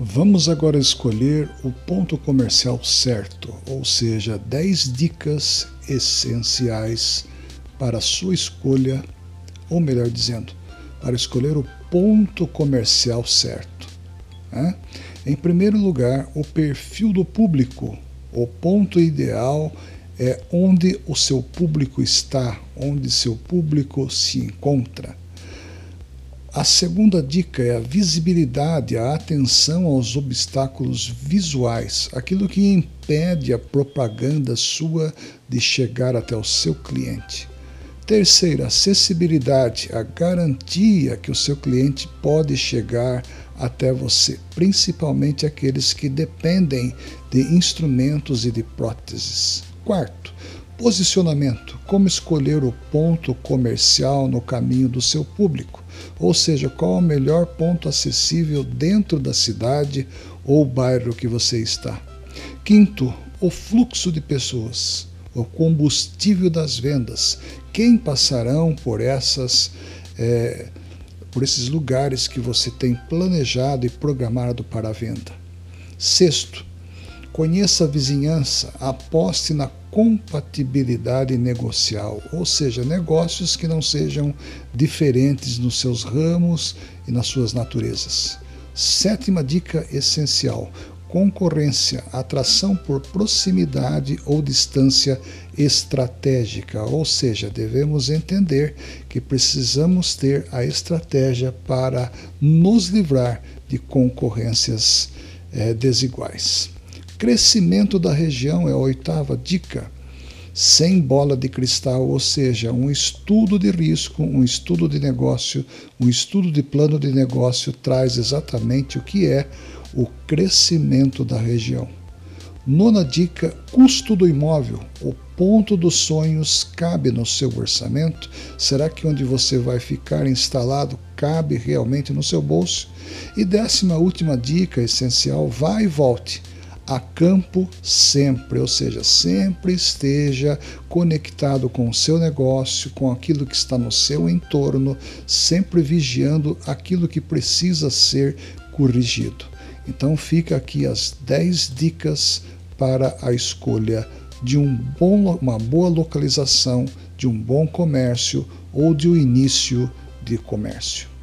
Vamos agora escolher o ponto comercial certo, ou seja, 10 dicas essenciais para a sua escolha, ou melhor dizendo, para escolher o ponto comercial certo. Né? Em primeiro lugar, o perfil do público. O ponto ideal é onde o seu público está, onde seu público se encontra. A segunda dica é a visibilidade, a atenção aos obstáculos visuais, aquilo que impede a propaganda sua de chegar até o seu cliente. Terceira, acessibilidade, a garantia que o seu cliente pode chegar até você, principalmente aqueles que dependem de instrumentos e de próteses. Quarto, posicionamento, como escolher o ponto comercial no caminho do seu público ou seja, qual o melhor ponto acessível dentro da cidade ou bairro que você está. Quinto, o fluxo de pessoas, o combustível das vendas, quem passarão por essas é, por esses lugares que você tem planejado e programado para a venda. Sexto, conheça a vizinhança, aposte na compatibilidade negocial, ou seja, negócios que não sejam diferentes nos seus ramos e nas suas naturezas. Sétima dica essencial: concorrência, atração por proximidade ou distância estratégica, ou seja, devemos entender que precisamos ter a estratégia para nos livrar de concorrências é, desiguais. Crescimento da região é a oitava dica. Sem bola de cristal, ou seja, um estudo de risco, um estudo de negócio, um estudo de plano de negócio traz exatamente o que é o crescimento da região. Nona dica: custo do imóvel. O ponto dos sonhos cabe no seu orçamento? Será que onde você vai ficar instalado cabe realmente no seu bolso? E décima última dica essencial: vá e volte a campo sempre, ou seja, sempre esteja conectado com o seu negócio, com aquilo que está no seu entorno, sempre vigiando aquilo que precisa ser corrigido. Então fica aqui as 10 dicas para a escolha de um bom, uma boa localização, de um bom comércio ou de um início de comércio.